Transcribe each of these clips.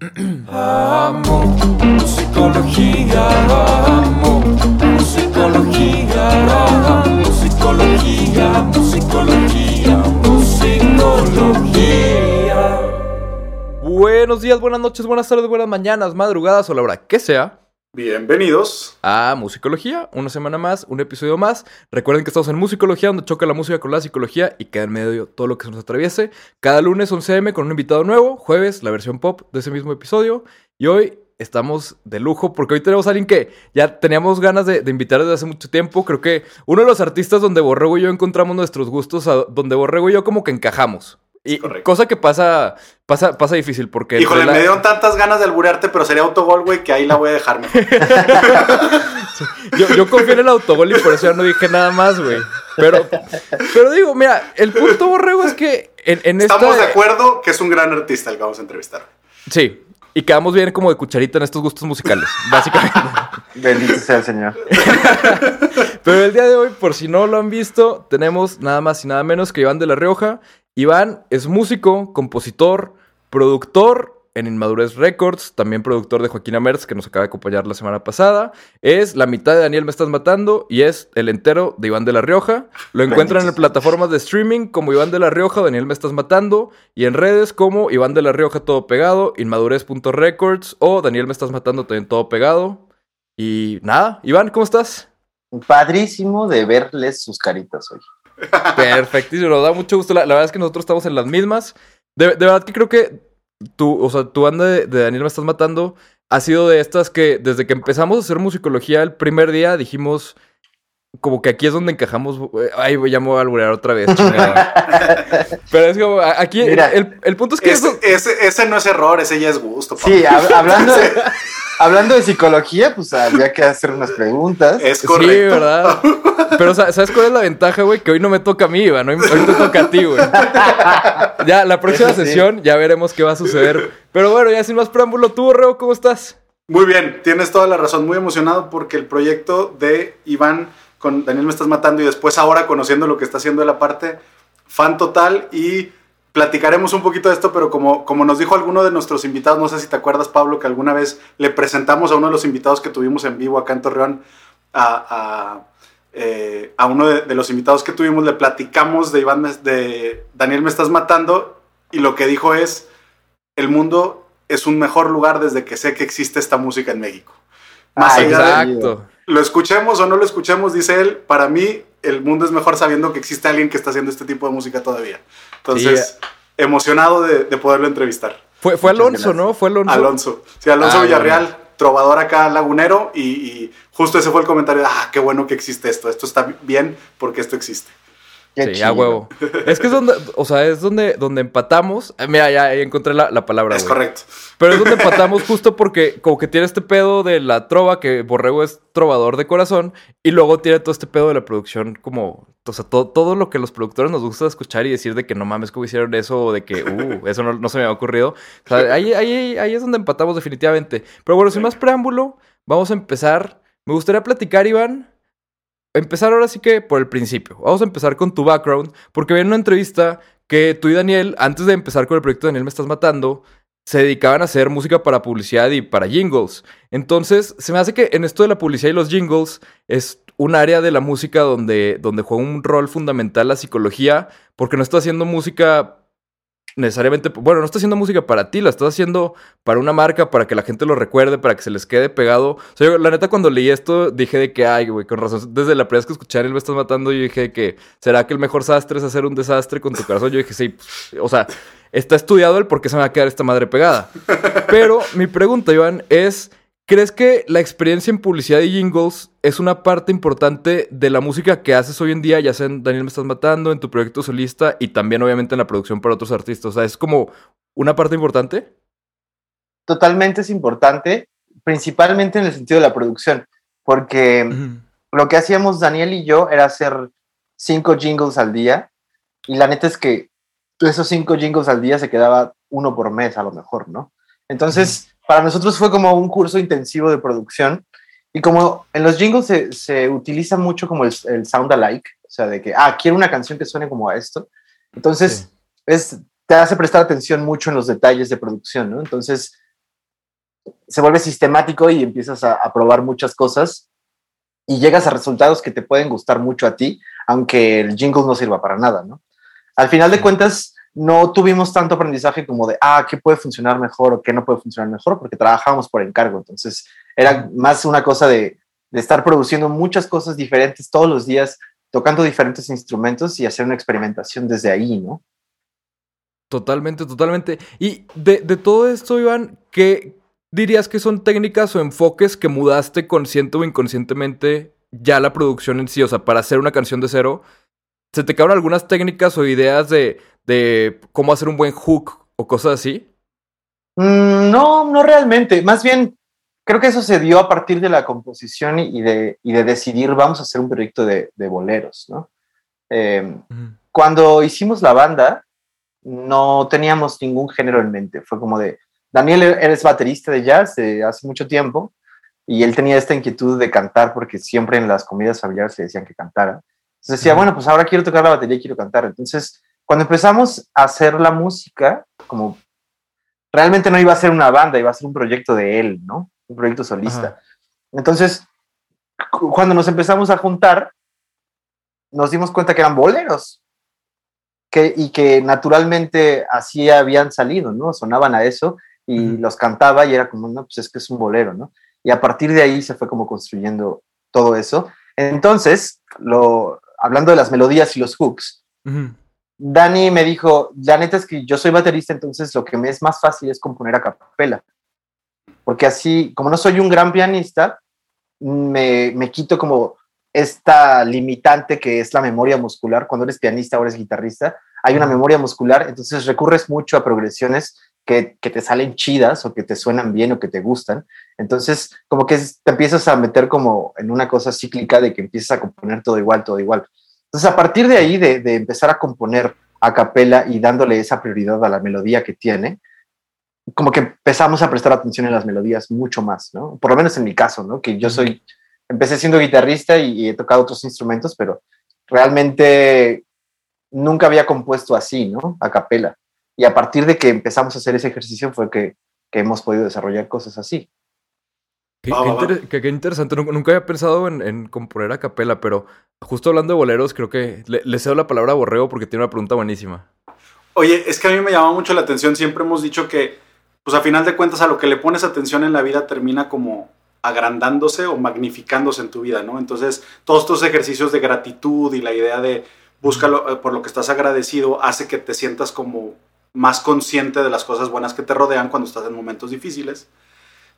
Amo musicología, amo musicología, musicología, musicología, musicología. Buenos días, buenas noches, buenas tardes, buenas mañanas, madrugadas o la hora que sea. Bienvenidos. a Musicología, una semana más, un episodio más. Recuerden que estamos en Musicología, donde choca la música con la psicología y queda en medio todo lo que se nos atraviese. Cada lunes 11 m con un invitado nuevo, jueves la versión pop de ese mismo episodio. Y hoy estamos de lujo porque hoy tenemos a alguien que ya teníamos ganas de, invitar desde hace mucho tiempo. Creo que uno de los artistas donde Borrego y yo encontramos nuestros gustos, a- donde Borrego y yo como que encajamos. Y correcto. cosa que pasa, pasa, pasa difícil porque... Híjole, me dieron tantas ganas de alburearte, pero sería autogol, güey, que ahí la voy a dejar. mejor. Yo, yo confío en el autogol y por eso ya no dije nada más, güey. Pero, pero digo, mira, el punto borrego es que en, en esta. Estamos de acuerdo que es un gran artista el que vamos a entrevistar. Sí. Y quedamos bien como de cucharita en estos gustos musicales, básicamente. Bendito sea el Señor. Pero el día de hoy, por si no lo han visto, tenemos nada más y nada menos que Iván de la Rioja. Iván es músico, compositor, productor en Inmadurez Records, también productor de Joaquín Amers, que nos acaba de acompañar la semana pasada. Es la mitad de Daniel Me Estás Matando y es el entero de Iván de la Rioja. Lo encuentran en plataformas de streaming como Iván de la Rioja, Daniel Me Estás Matando, y en redes como Iván de la Rioja todo pegado, inmadurez.records o Daniel Me Estás Matando también todo pegado. Y nada, Iván, ¿cómo estás? Padrísimo de verles sus caritas hoy. Perfectísimo, nos da mucho gusto. La, verdad es que nosotros estamos en las mismas. De, verdad que creo que tu, o sea, tu banda de, de Daniel Me Estás Matando ha sido de estas que desde que empezamos a hacer musicología el primer día dijimos como que aquí es donde encajamos. eh, Ay, voy- ya me voy a alburear otra vez. Pero es como, aquí Mira, el, el punto es que Ese, eso... ese, ese no es error, ese ya es gusto. papá. Sí, hab- hablando, de, hablando de psicología, pues había que hacer unas preguntas. Es Sí, correcto. ¿verdad? Pero sa- ¿sabes cuál es la ventaja, güey? Que hoy no me toca a mí, Iván. Hoy, hoy te toca a ti, güey. Ya, la próxima sí. sesión ya veremos qué va a suceder. Pero bueno, ya sin más preámbulo, tú, Borrego, ¿cómo estás? Muy bien, tienes toda la razón. Muy emocionado porque el proyecto de Iván con Daniel Me Estás Matando y después ahora conociendo lo que está haciendo él aparte, fan total y platicaremos un poquito de esto, pero como, como nos dijo alguno de nuestros invitados, no sé si te acuerdas Pablo, que alguna vez le presentamos a uno de los invitados que tuvimos en vivo acá en Torreón, a, a, eh, a uno de, de los invitados que tuvimos, le platicamos de, Iván, Me- de Daniel Me Estás Matando y lo que dijo es, el mundo es un mejor lugar desde que sé que existe esta música en México. Más Ay, allá de Exacto. Lo escuchemos o no lo escuchemos, dice él, para mí el mundo es mejor sabiendo que existe alguien que está haciendo este tipo de música todavía. Entonces, emocionado de, de poderlo entrevistar. Fue, fue Alonso, ¿no? Fue Alonso. Alonso. Sí, Alonso Ah, Villarreal, trovador acá lagunero y, y justo ese fue el comentario de, ah, qué bueno que existe esto, esto está bien porque esto existe. Qué Sí, chido. a huevo. Es que es donde, o sea, es donde, donde empatamos. Eh, Mira, ya, ya encontré la, la palabra. es correcto. Pero es donde empatamos justo porque como que tiene este pedo de la trova, que Borrego es trovador de corazón, y luego tiene todo este pedo de la producción como, o sea, todo, todo lo que los productores nos gusta escuchar y decir de que no mames, cómo hicieron eso, o de que, uh, eso no, no se me había ocurrido. O sea, ahí, ahí, ahí es donde empatamos definitivamente. Pero bueno, sin más preámbulo, vamos a empezar. Me gustaría platicar, Iván. Empezar ahora sí que por el principio. Vamos a empezar con tu background, porque vi en una entrevista que tú y Daniel, antes de empezar con el proyecto Daniel Me Estás Matando, se dedicaban a hacer música para publicidad y para jingles. Entonces, se me hace que en esto de la publicidad y los jingles es un área de la música donde, donde juega un rol fundamental la psicología, porque no estás haciendo música necesariamente, bueno, no estás haciendo música para ti, la estás haciendo para una marca, para que la gente lo recuerde, para que se les quede pegado. O sea, yo, la neta, cuando leí esto, dije de que, ay, güey, con razón, desde la primera vez que escuché él me estás matando, yo dije que, ¿será que el mejor sastre es hacer un desastre con tu corazón? Yo dije, sí, pues, o sea, está estudiado el por qué se me va a quedar esta madre pegada. Pero mi pregunta, Iván, es, ¿crees que la experiencia en publicidad y jingles es una parte importante de la música que haces hoy en día, ya sea en Daniel Me Estás Matando, en tu proyecto solista y también obviamente en la producción para otros artistas? O sea, ¿es como una parte importante? Totalmente es importante, principalmente en el sentido de la producción, porque lo que hacíamos Daniel y yo era hacer cinco jingles al día y la neta es que esos cinco jingles al día se quedaba uno por mes a lo mejor, ¿no? Entonces, para nosotros fue como un curso intensivo de producción y como en los jingles se, se utiliza mucho como el, el sound alike, o sea, de que, ah, quiero una canción que suene como a esto. Entonces, es, te hace prestar atención mucho en los detalles de producción, ¿no? Entonces, se vuelve sistemático y empiezas a, a probar muchas cosas y llegas a resultados que te pueden gustar mucho a ti, aunque el jingle no sirva para nada, ¿no? Al final de cuentas, no tuvimos tanto aprendizaje como de, ah, ¿qué puede funcionar mejor o qué no puede funcionar mejor? Porque trabajábamos por encargo. Entonces, era más una cosa de, estar produciendo muchas cosas diferentes todos los días, tocando diferentes instrumentos y hacer una experimentación desde ahí, ¿no? Totalmente, totalmente. Y de, de todo esto, Iván, ¿qué dirías que son técnicas o enfoques que mudaste consciente o inconscientemente ya la producción en sí? O sea, para hacer una canción de cero, ¿se te quedaron algunas técnicas o ideas de, de cómo hacer un buen hook o cosas así? Mm, no, no realmente. Más bien, creo que eso se dio a partir de la composición y de, y de decidir, vamos a hacer un proyecto de, de boleros, ¿no? Eh, Ujú. cuando hicimos la banda, no teníamos ningún género en mente. Fue como de, Daniel eres baterista de jazz de hace mucho tiempo y él tenía esta inquietud de cantar porque siempre en las comidas familiares le decían que cantara. Entonces decía, Ujú. bueno, pues ahora quiero tocar la batería y quiero cantar. Entonces, cuando empezamos a hacer la música, como realmente no iba a ser una banda, iba a ser un proyecto de él, ¿no? Un proyecto solista. Ajá. Entonces, cu- cuando nos empezamos a juntar, nos dimos cuenta que eran boleros. Que, y que naturalmente así habían salido, ¿no? Sonaban a eso y Ujú. los cantaba y era como, no, pues es que es un bolero, ¿no? Y a partir de ahí se fue como construyendo todo eso. Entonces, lo, hablando de las melodías y los hooks, Ujú. Dani me dijo, la neta es que yo soy baterista, entonces lo que me es más fácil es componer a capela. Porque así, como no soy un gran pianista, me, me quito como esta limitante que es la memoria muscular. Cuando eres pianista o eres guitarrista, hay una memoria muscular, entonces recurres mucho a progresiones que, que te salen chidas o que te suenan bien o que te gustan. Entonces, como que te empiezas a meter como en una cosa cíclica de que empiezas a componer todo igual, todo igual. Entonces, a partir de ahí, de, de empezar a componer a capela y dándole esa prioridad a la melodía que tiene, como que empezamos a prestar atención en las melodías mucho más, ¿no? Por lo menos en mi caso, ¿no? Que yo soy, empecé siendo guitarrista y, y he tocado otros instrumentos, pero realmente nunca había compuesto así, ¿no? A capela. Y a partir de que empezamos a hacer ese ejercicio fue que, que hemos podido desarrollar cosas así. Qué, Va, qué va, va. inter- qué- qué interesante. Nunca, había pensado en, en componer a capela, pero justo hablando de boleros, creo que le, le cedo la palabra a Borrego porque tiene una pregunta buenísima. Oye, es que a mí me llama mucho la atención. Siempre hemos dicho que, pues a final de cuentas, a lo que le pones atención en la vida termina como agrandándose o magnificándose en tu vida, ¿no? Entonces, todos estos ejercicios de gratitud y la idea de búscalo eh, por lo que estás agradecido hace que te sientas como más consciente de las cosas buenas que te rodean cuando estás en momentos difíciles.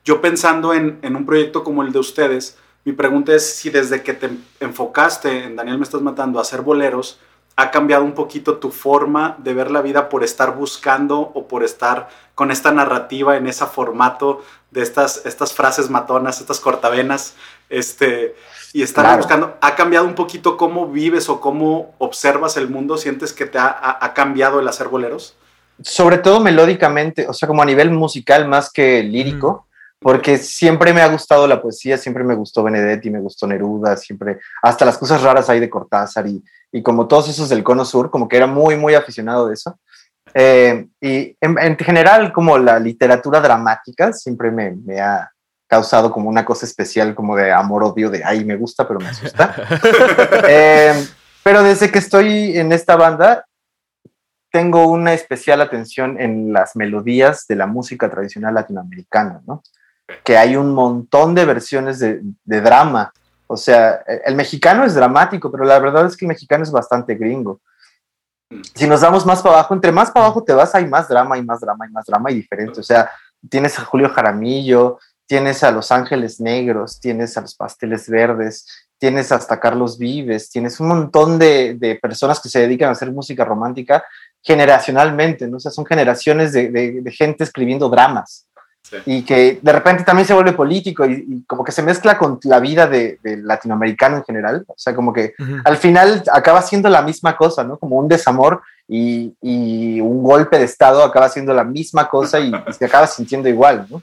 Yo pensando en, en un proyecto como el de ustedes, mi pregunta es si desde que te enfocaste en Daniel Me Estás Matando a hacer boleros, ha cambiado un poquito tu forma de ver la vida por estar buscando o por estar con esta narrativa en ese formato de estas, estas frases matonas, estas cortavenas, este, y estar Claro. buscando. ¿Ha cambiado un poquito cómo vives o cómo observas el mundo? ¿Sientes que te ha, ha- ha cambiado el hacer boleros? sobre todo melódicamente, o sea, como a nivel musical más que lírico, porque siempre me ha gustado la poesía, siempre me gustó Benedetti, me gustó Neruda, siempre, hasta las cosas raras ahí de Cortázar y, y como todos esos del Cono Sur, como que era muy, muy aficionado de eso. Eh, y en, en general, como la literatura dramática siempre me, me ha causado como una cosa especial, como de amor-odio, de, ay, me gusta, pero me asusta. Eh, pero desde que estoy en esta banda, tengo una especial atención en las melodías de la música tradicional latinoamericana, ¿no? Que hay un montón de versiones de, de drama. O sea, el, el mexicano es dramático, pero la verdad es que el mexicano es bastante gringo. Si nos damos más para abajo, entre más para abajo te vas, hay más drama, y más drama, y más drama y diferente. O sea, tienes a Julio Jaramillo, tienes a Los Ángeles Negros, tienes a los Pasteles Verdes, tienes hasta Carlos Vives, tienes un montón de, de personas que se dedican a hacer música romántica generacionalmente, ¿no? O sea, son generaciones de, de- de gente escribiendo dramas Sí. y que de repente también se vuelve político y, y como que se mezcla con la vida de, del latinoamericano en general. O sea, como que al final acaba siendo la misma cosa, ¿no? Como un desamor y, y un golpe de estado acaba siendo la misma cosa y, y se acaba sintiendo igual, ¿no?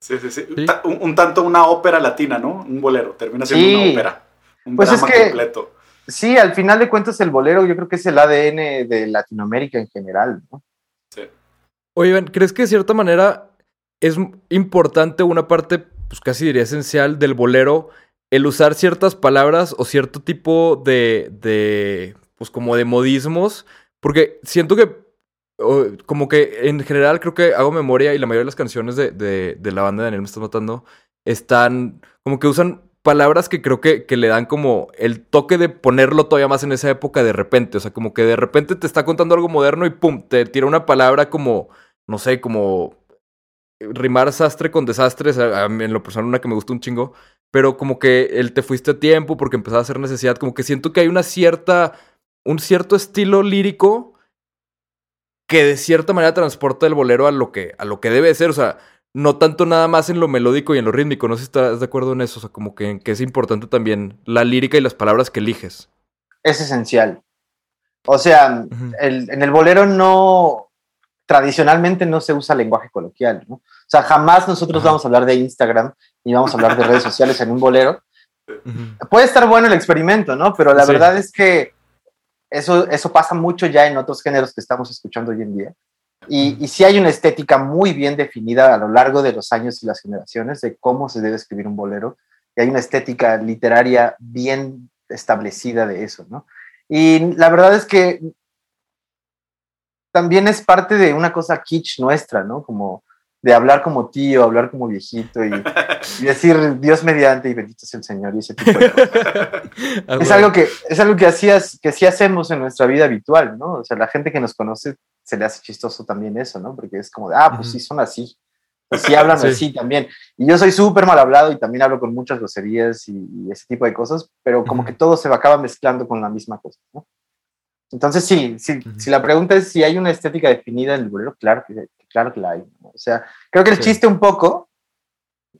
Sí, sí, sí. Un, un tanto una ópera latina, ¿no? Un bolero. Termina siendo Sí. una ópera. Un Pues es que- completo. Sí, al final de cuentas el bolero yo creo que es el ADN de Latinoamérica en general, ¿no? Sí. Oye, Iván, ¿crees que de cierta manera es importante una parte, pues casi diría esencial del bolero, el usar ciertas palabras o cierto tipo de, de pues como de modismos, porque siento que, como que en general creo que hago memoria y la mayoría de las canciones de, de, de la banda de Daniel Me Estás Matando están, como que usan palabras que creo que, que, le dan como el toque de ponerlo todavía más en esa época de repente. O sea, como que de repente te está contando algo moderno y pum, te tira una palabra como, no sé, como rimar sastre con desastres. A, mí, en lo personal, una que me gusta un chingo. Pero como que el te fuiste a tiempo porque empezaba a hacer necesidad. Como que siento que hay una cierta. un cierto estilo lírico que de cierta manera transporta el bolero a lo que, a lo que debe ser. O sea, no tanto nada más en lo melódico y en lo rítmico. No sé si estás de acuerdo en eso. O sea, como que, que es importante también la lírica y las palabras que eliges. Es esencial. O sea, uh -huh. el, en el bolero no, tradicionalmente no se usa lenguaje coloquial, ¿no? O sea, jamás nosotros Ajá. vamos a hablar de Instagram y vamos a hablar de redes sociales en un bolero. Uh -huh. Puede estar bueno el experimento, ¿no? Pero la sí. verdad es que eso, eso pasa mucho ya en otros géneros que estamos escuchando hoy en día. Y, y sí hay una estética muy bien definida a lo largo de los años y las generaciones de cómo se debe escribir un bolero. Y hay una estética literaria bien establecida de eso, ¿no? Y la verdad es que también es parte de una cosa kitsch nuestra, ¿no? Como de hablar como tío, hablar como viejito y, y decir Dios mediante y bendito sea el Señor y ese tipo de cosas. es algo que es algo que hacías que sí hacemos en nuestra vida habitual, ¿no? O sea, la gente que nos conoce se le hace chistoso también eso, ¿no? Porque es como de, ah, pues sí son así. Pues sí hablan sí. así también. Y yo soy súper mal hablado y también hablo con muchas groserías y, y, ese tipo de cosas, pero como que todo se acaba mezclando con la misma cosa, ¿no? Entonces, sí, sí uh -huh. si la pregunta es si hay una estética definida en el bolero, claro que, claro que la hay. ¿no? O sea, creo que el sí. chiste un poco,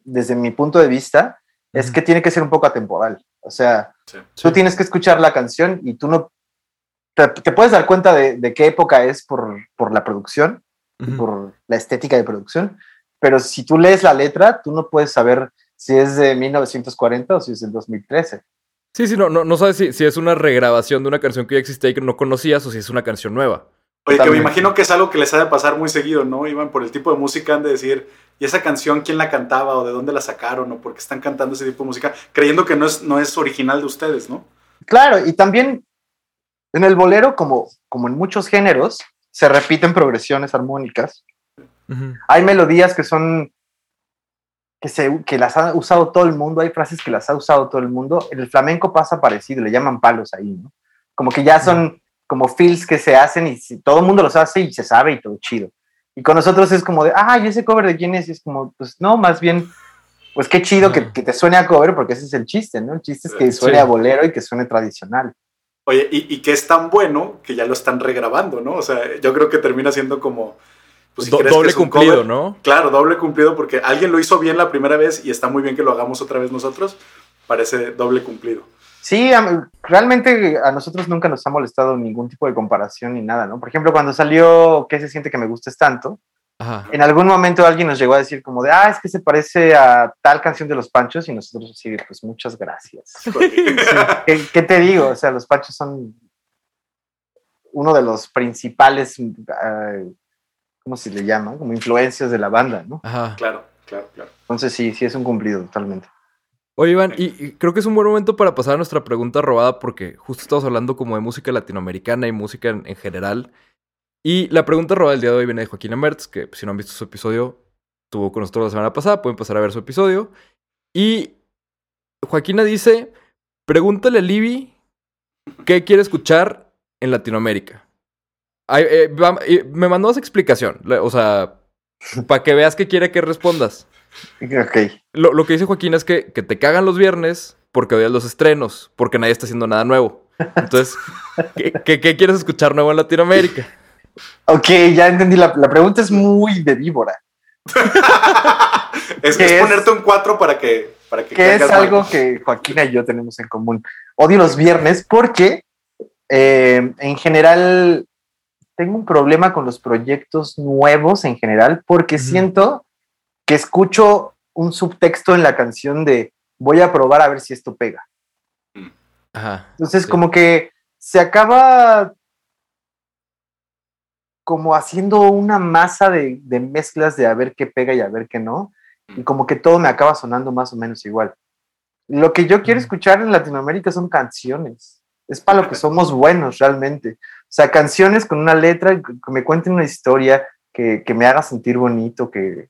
desde mi punto de vista, es que tiene que ser un poco atemporal. O sea, sí. tú tienes que escuchar la canción y tú no te, te puedes dar cuenta de, de, qué época es por, por la producción, por la estética de producción, pero si tú lees la letra, tú no puedes saber si es de 1940 o si es del 2013. Sí, sí, no, no, no sabes si, si, es una regrabación de una canción que ya existía y que no conocías o si es una canción nueva. Oye, que me imagino que es algo que les ha de pasar muy seguido, ¿no? Iban por el tipo de música, han de decir, ¿y esa canción quién la cantaba o de dónde la sacaron o por qué están cantando ese tipo de música? Creyendo que no es, no es original de ustedes, ¿no? Claro, y también en el bolero, como, como en muchos géneros, se repiten progresiones armónicas. Uh -huh. Hay melodías que son que, se, que las ha usado todo el mundo, hay frases que las ha usado todo el mundo. En el flamenco pasa parecido, le llaman palos ahí, ¿no? Como que ya son como feels que se hacen y todo el mundo los hace y se sabe y todo chido. Y con nosotros es como de, ah, ¿y ese cover de quién es? Y es como, pues no, más bien, pues qué chido que, que, te suene a cover porque ese es el chiste, ¿no? El chiste es que suene sí. a bolero y que suene tradicional. Oye, y, y, que es tan bueno que ya lo están regrabando, ¿no? O sea, yo creo que termina siendo como pues, si Do doble cumplido, cover, ¿no? Claro, doble cumplido porque alguien lo hizo bien la primera vez y está muy bien que lo hagamos otra vez nosotros. Parece doble cumplido. Sí, realmente a nosotros nunca nos ha molestado ningún tipo de comparación ni nada, ¿no? Por ejemplo, cuando salió ¿Qué se siente que me gustes tanto? Ajá. En algún momento alguien nos llegó a decir como de, ah, es que se parece a tal canción de Los Panchos y nosotros sí, pues muchas gracias. ¿Qué, ¿Qué, te digo? O sea, Los Panchos son uno de los principales uh, ¿cómo se le llama? Como influencias de la banda, ¿no? Ajá. Claro, claro, claro. Entonces sí, sí es un cumplido totalmente. Oye, Iván, y, y, creo que es un buen momento para pasar a nuestra pregunta robada porque justo estamos hablando como de música latinoamericana y música en, en general. Y la pregunta robada del día de hoy viene de Joaquín Mertz, que si no han visto su episodio, tuvo con nosotros la semana pasada, pueden pasar a ver su episodio. Y Joaquina dice, pregúntale a Libby qué quiere escuchar en Latinoamérica. Ay, eh, me mandó esa explicación. O sea, para que veas que quiere que respondas. Ok. Lo, lo, que dice Joaquín es que, que te cagan los viernes porque odias los estrenos, porque nadie está haciendo nada nuevo. Entonces, ¿qué, qué, qué quieres escuchar nuevo en Latinoamérica? Ok, ya entendí. La, la pregunta es muy de víbora. es, es, ponerte un 4 para que. Para que, que es algo mal. que Joaquina y yo tenemos en común. Odio los viernes porque, eh, en general, tengo un problema con los proyectos nuevos en general porque uh -huh. siento que escucho un subtexto en la canción de voy a probar a ver si esto pega. Ajá, Entonces, sí. como que se acaba como haciendo una masa de, de mezclas de a ver qué pega y a ver qué no, y como que todo me acaba sonando más o menos igual. Lo que yo quiero escuchar en Latinoamérica son canciones. Es para lo que somos buenos realmente. O sea, canciones con una letra que me cuenten una historia, que, que me haga sentir bonito, que,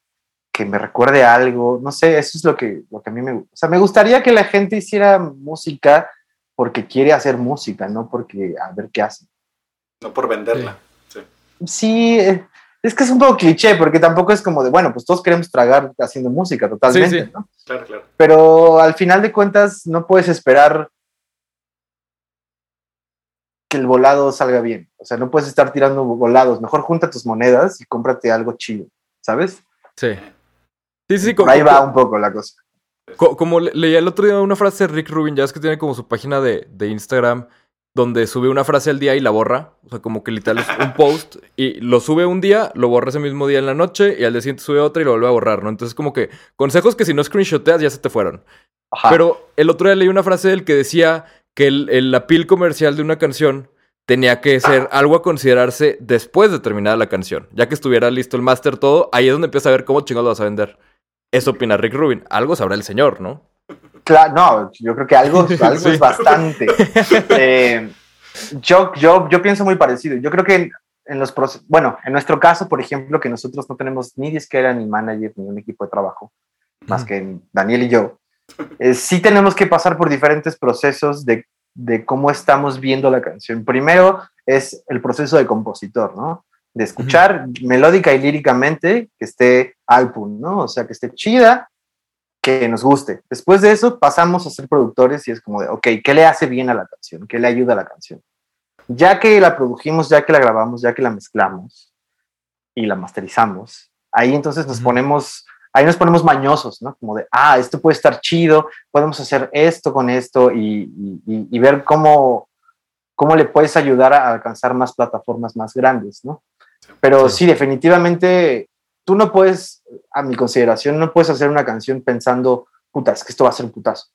que me recuerde algo. No sé, eso es lo que, lo que a mí me gusta. O sea, me gustaría que la gente hiciera música porque quiere hacer música, no porque a ver qué hace. No por venderla. Sí. Sí, eh, es que es un poco cliché, porque tampoco es como de, bueno, pues todos queremos tragar haciendo música totalmente, Sí, sí. ¿no? Claro, claro. Pero al final de cuentas no puedes esperar que el volado salga bien. O sea, no puedes estar tirando volados. Mejor junta tus monedas y cómprate algo chido, ¿sabes? Sí. Sí, sí, Por co- ahí va un poco la cosa. co- como le- leía el otro día una frase de Rick Rubin, ya es que tiene como su página de, de Instagram donde sube una frase al día y la borra. O sea, como que literal es un post y lo sube un día, lo borra ese mismo día en la noche y al día siguiente sube otra y lo vuelve a borrar, ¿no? Entonces, como que consejos que si no screenshoteas ya se te fueron. Ajá. Pero el otro día leí una frase del que decía que el, el appeal comercial de una canción tenía que ser algo a considerarse después de terminada la canción. Ya que estuviera listo el máster todo, ahí es donde empieza a ver cómo chingados lo vas a vender. Eso opina Rick Rubin. Algo sabrá el señor, ¿no? Claro, no, yo creo que algo, algo Sí. es bastante. Eh, yo, yo, yo pienso muy parecido. Yo creo que en, en los bueno, en nuestro caso, por ejemplo, que nosotros no tenemos ni disquera, ni manager, ni un equipo de trabajo, más que Daniel y yo, eh, sí tenemos que pasar por diferentes procesos de, de cómo estamos viendo la canción. Primero es el proceso de compositor, ¿no? De escuchar melódica y líricamente que esté álbum, ¿no? O sea, que esté chida, que nos guste. Después de eso pasamos a ser productores y es como de, ok, ¿qué le hace bien a la canción? ¿Qué le ayuda a la canción? Ya que la produjimos, ya que la grabamos, ya que la mezclamos y la masterizamos, ahí entonces nos ponemos, ahí nos ponemos mañosos, ¿no? Como de, ah, esto puede estar chido, podemos hacer esto con esto y, y- y- ver cómo, cómo le puedes ayudar a alcanzar más plataformas más grandes, ¿no? Pero Sí. sí, definitivamente, tú no puedes, a mi consideración, no puedes hacer una canción pensando, puta, es que esto va a ser un putazo.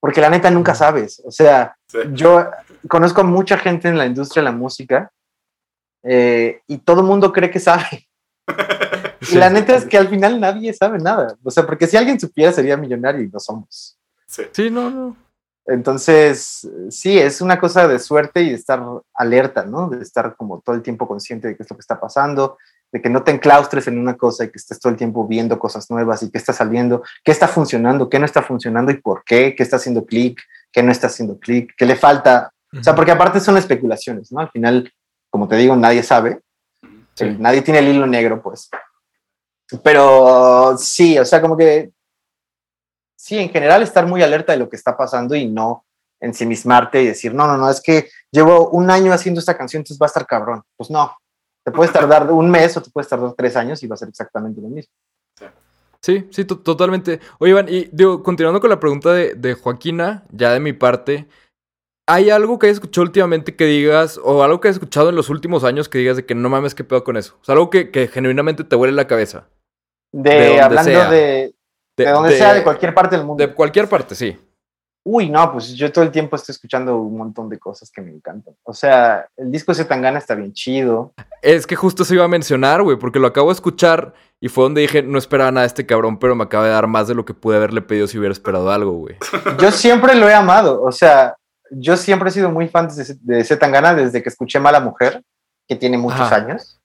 Porque la neta nunca sabes. O sea, Sí. yo conozco a mucha gente en la industria de la música eh, y todo el mundo cree que sabe. Y la neta es que al final nadie sabe nada. O sea, porque si alguien supiera sería millonario y no somos. Sí. Sí, no, no. Entonces, sí, es una cosa de suerte y de estar alerta, ¿no? De estar como todo el tiempo consciente de qué es lo que está pasando, de que no te enclaustres en una cosa y que estés todo el tiempo viendo cosas nuevas y qué está saliendo, qué está funcionando, qué no está funcionando y por qué, qué está haciendo clic, qué no está haciendo clic, qué le falta. O sea, porque aparte son especulaciones, ¿no? Al final, como te digo, nadie sabe, Sí. eh, nadie tiene el hilo negro, pues. Pero sí, o sea, como que sí, en general estar muy alerta de lo que está pasando y no ensimismarte y decir, no, no, no, es que llevo un año haciendo esta canción, entonces va a estar cabrón. Pues no, te puedes tardar un mes o te puedes tardar tres años y va a ser exactamente lo mismo. Sí, sí, to- totalmente. Oye, Iván, y digo, continuando con la pregunta de, de Joaquina, ya de mi parte, ¿hay algo que hayas escuchado últimamente que digas, o algo que hayas escuchado en los últimos años que digas de que no mames, qué pedo con eso? O sea, algo que, que genuinamente te huele la cabeza. De, De hablando sea. de, de donde sea, de cualquier parte del mundo. De cualquier parte, sí. Uy, no, pues yo todo el tiempo estoy escuchando un montón de cosas que me encantan. O sea, el disco de Zetangana está bien chido. Es que justo se iba a mencionar, güey, porque lo acabo de escuchar y fue donde dije, no esperaba nada de este cabrón, pero me acaba de dar más de lo que pude haberle pedido si hubiera esperado algo, güey. Yo siempre lo he amado. O sea, yo siempre he sido muy fan de, de Zetangana desde que escuché Mala Mujer, que tiene muchos Ajá. años.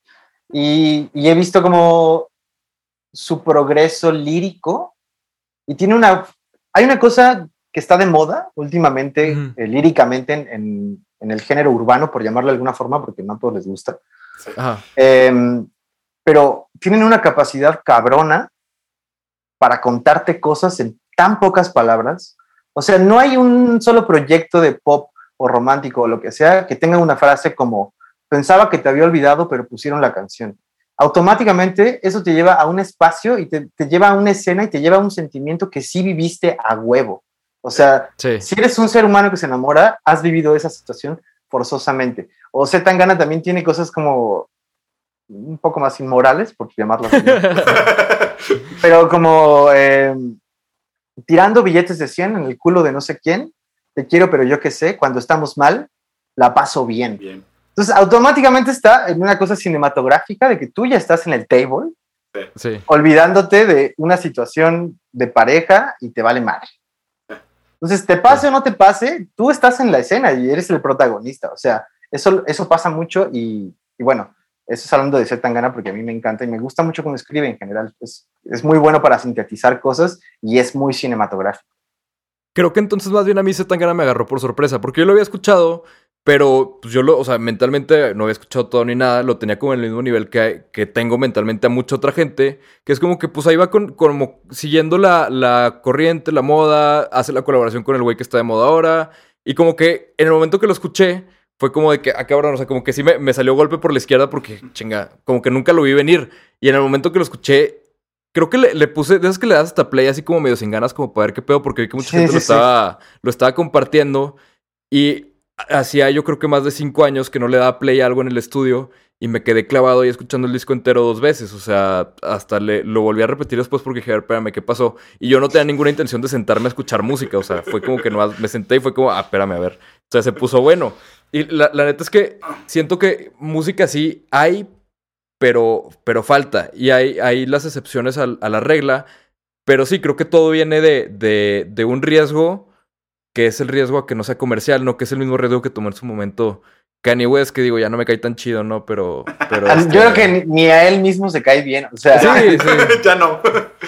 Y, y he visto como su progreso lírico. Y tiene una. Hay una cosa que está de moda últimamente, eh, líricamente, en, en- en el género urbano, por llamarlo de alguna forma, porque no a todos les gusta. Em, pero tienen una capacidad cabrona para contarte cosas en tan pocas palabras. O sea, no hay un solo proyecto de pop o romántico o lo que sea que tenga una frase como pensaba que te había olvidado, pero pusieron la canción. Automáticamente eso te lleva a un espacio y te, te lleva a una escena y te lleva a un sentimiento que sí viviste a huevo. O sea, Sí. si eres un ser humano que se enamora, has vivido esa situación forzosamente. O Z Tangana también tiene cosas como un poco más inmorales, por llamarlo así. Pero como eh, tirando billetes de 100 en el culo de no sé quién, te quiero, pero yo qué sé, cuando estamos mal, la paso bien. Bien. Entonces, automáticamente está en una cosa cinematográfica de que tú ya estás en el table, Sí. olvidándote de una situación de pareja y te vale madre. Entonces, te pase o no te pase, tú estás en la escena y eres el protagonista. O sea, eso, eso pasa mucho y, y bueno, eso es hablando de ser tan gana porque a mí me encanta y me gusta mucho cómo escribe en general. Es, es muy bueno para sintetizar cosas y es muy cinematográfico. Creo que entonces más bien a mí Zetangana me agarró por sorpresa, porque yo lo había escuchado, pero pues yo lo, o sea, mentalmente no había escuchado todo ni nada, lo tenía como en el mismo nivel que, que tengo mentalmente a mucha otra gente, que es como que pues ahí va con, como siguiendo la, la corriente, la moda, hace la colaboración con el güey que está de moda ahora, y como que en el momento que lo escuché, fue como de que, ah, cabrón, o sea, como que sí me, me salió golpe por la izquierda porque, chinga, como que nunca lo vi venir, y en el momento que lo escuché, Creo que le, le puse, de esas que le das hasta play así como medio sin ganas, como para ver qué pedo, porque vi que mucha Sí, gente lo, sí. estaba, lo estaba compartiendo. Y hacía yo creo que más de cinco años que no le daba play a algo en el estudio. Y me quedé clavado ahí escuchando el disco entero dos veces. O sea, hasta le, lo volví a repetir después porque dije, a ver, espérame, ¿qué pasó? Y yo no tenía ninguna intención de sentarme a escuchar música. O sea, fue como que nomás me senté y fue como, ah, espérame, a ver. O sea, se puso bueno. Y la, neta es que siento que música sí hay, pero, pero falta. Y hay, las excepciones a, la regla. Pero sí, creo que todo viene de, de un riesgo que es el riesgo a que no sea comercial, no que es el mismo riesgo que tomó en su momento Kanye West, que digo, ya no me cae tan chido, ¿no? Pero. pero Yo este- creo que ni, ni a él mismo se cae bien. O sea, Sí, sí. ya no.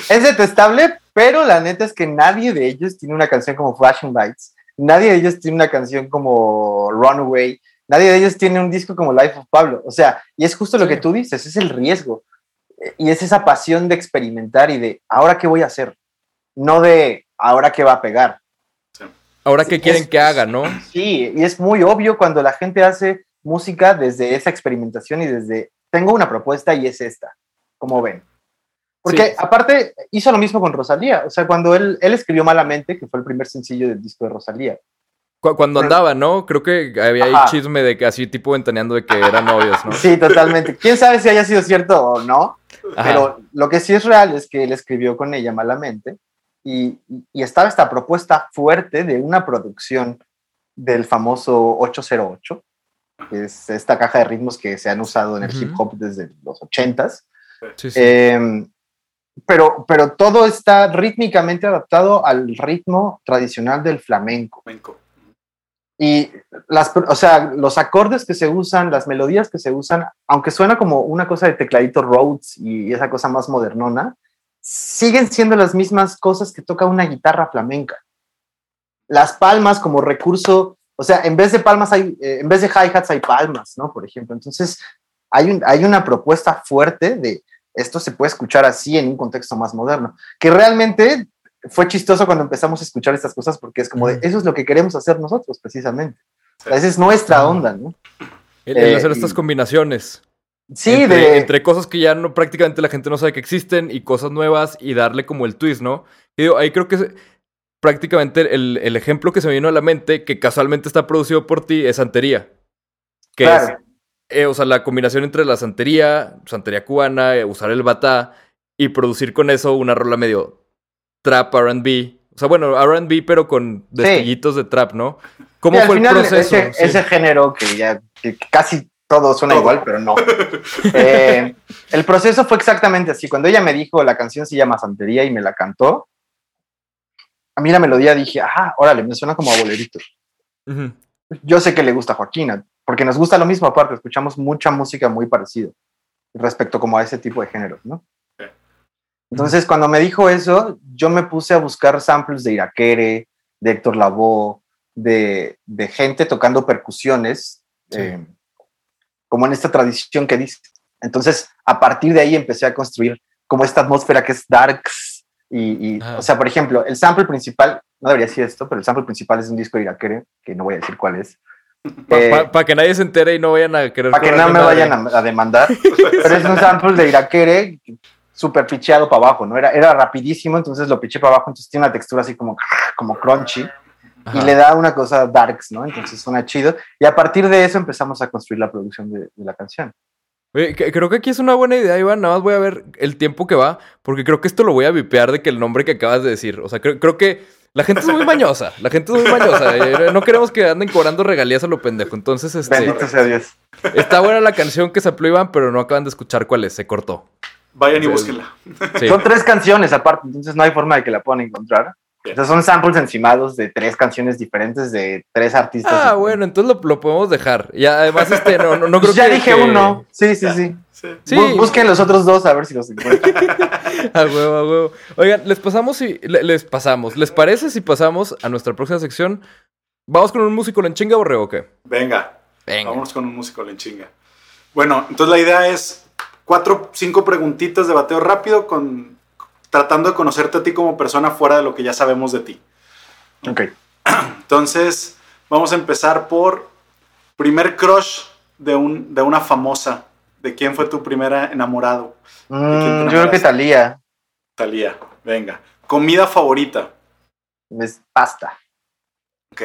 es detestable, pero la neta es que nadie de ellos tiene una canción como Flashing Lights. Nadie de ellos tiene una canción como Runaway. Nadie de ellos tiene un disco como Life of Pablo. O sea, y es justo lo Sí. que tú dices, es el riesgo. Y es esa pasión de experimentar y de, ¿ahora qué voy a hacer? No de, ¿ahora qué va a pegar? Ahora, ¿qué quieren es- que haga, no? Sí, y es muy obvio cuando la gente hace música desde esa experimentación y desde, tengo una propuesta y es esta, como ven. Porque Sí. aparte hizo lo mismo con Rosalía, o sea, cuando él, él escribió Malamente, que fue el primer sencillo del disco de Rosalía. Cu- Cuando andaba, ¿no? Creo que había ahí chisme de que así, tipo ventaneando de que eran novios, ¿no? Sí, totalmente. ¿Quién sabe si haya sido cierto o no? Ajá. Pero lo que sí es real es que él escribió con ella Malamente y, y- estaba esta propuesta fuerte de una producción del famoso 808, que es esta caja de ritmos que se han usado en el Ujú. hip hop desde los 80s. Sí, sí. Eh, pero, pero todo está rítmicamente adaptado al ritmo tradicional del flamenco. Flamenco. Y las, o sea, los acordes que se usan, las melodías que se usan, aunque suena como una cosa de tecladito Rhodes y esa cosa más modernona, siguen siendo las mismas cosas que toca una guitarra flamenca. Las palmas como recurso, o sea, en vez de palmas hay, eh, en vez de hi-hats hay palmas, ¿no? Por ejemplo. Entonces, hay, un, hay una propuesta fuerte de esto se puede escuchar así en un contexto más moderno, que realmente fue chistoso cuando empezamos a escuchar estas cosas porque es como de, Ujú. eso es lo que queremos hacer nosotros precisamente. O sea, esa es nuestra onda, ¿no? El, el eh, hacer estas y- combinaciones. Sí, entre, de... entre cosas que ya no prácticamente la gente no sabe que existen y cosas nuevas y darle como el twist, ¿no? Y digo, ahí creo que es prácticamente el, el ejemplo que se me vino a la mente, que casualmente está producido por ti, es Santería. Que Claro. es, eh, o sea, la combinación entre la santería, santería cubana, eh, usar el batá y producir con eso una rola medio trap RB. O sea, bueno, RB, pero con destellitos de trap, ¿no? ¿Cómo Sí, al fue el final, proceso? Ese, Sí. ese género que ya que casi todo suena Todo. igual, pero no. Eh, el proceso fue exactamente así. Cuando ella me dijo la canción se llama Santería y me la cantó, a mí la melodía dije, ah, órale, me suena como a bolerito. Yo sé que le gusta a Joaquina, porque nos gusta lo mismo aparte, escuchamos mucha música muy parecida respecto como a ese tipo de géneros, ¿no? Entonces, cuando me dijo eso, yo me puse a buscar samples de Iraquere, de Héctor Lavoe, de, de gente tocando percusiones, Sí. eh, como en esta tradición que dice. Entonces, a partir de ahí empecé a construir como esta atmósfera que es darks. Y, y, Ajá. o sea, por ejemplo, el sample principal, no debería decir esto, pero el sample principal es un disco de Iraquere, que no voy a decir cuál es. Para Eh, que nadie se entere y no vayan a querer para que no me madre. vayan a, a demandar. Pero es un sample de Iraquere súper picheado para abajo, ¿no? Era, era rapidísimo, entonces lo piché para abajo, entonces tiene una textura así como, como crunchy Ajá. y le da una cosa darks, ¿no? Entonces suena chido. Y a partir de eso empezamos a construir la producción de, de la canción. Oye, que- creo que aquí es una buena idea, Iván. Nada más voy a ver el tiempo que va, porque creo que esto lo voy a vipear de que el nombre que acabas de decir. O sea, creo, creo que La gente es muy mañosa. La gente es muy mañosa. eh, No queremos que anden cobrando regalías a lo pendejo. Entonces, este, Bendito sea Dios. está buena la canción que se Iván, pero no acaban de escuchar cuál es. Se cortó. Vayan y búsquenla. Sí. Son tres canciones aparte, entonces no hay forma de que la puedan encontrar. O sea, son samples encimados de tres canciones diferentes de tres artistas. Ah, diferentes. bueno, entonces lo, lo podemos dejar. Y además, este, no, no, no creo Pues ya que- dije que- uno. Sí, sí, Ya. sí. Sí. Sí. Bu- Busquen los otros dos a ver si los encuentran. A huevo, a huevo. Oigan, les pasamos y le- les pasamos. ¿Les parece si pasamos a nuestra próxima sección? ¿Vamos con un músico en chinga borrego o qué? Venga, Venga. vámonos con un músico en chinga. Bueno, entonces la idea es cuatro, cinco preguntitas de bateo rápido con tratando de conocerte a ti como persona fuera de lo que ya sabemos de ti. ok. Entonces, vamos a empezar por primer crush de, un, de una famosa. ¿De quién fue tu primera enamorado? Mm, yo creo que? Talía Talía. Venga. Comida favorita. es pasta. Ok.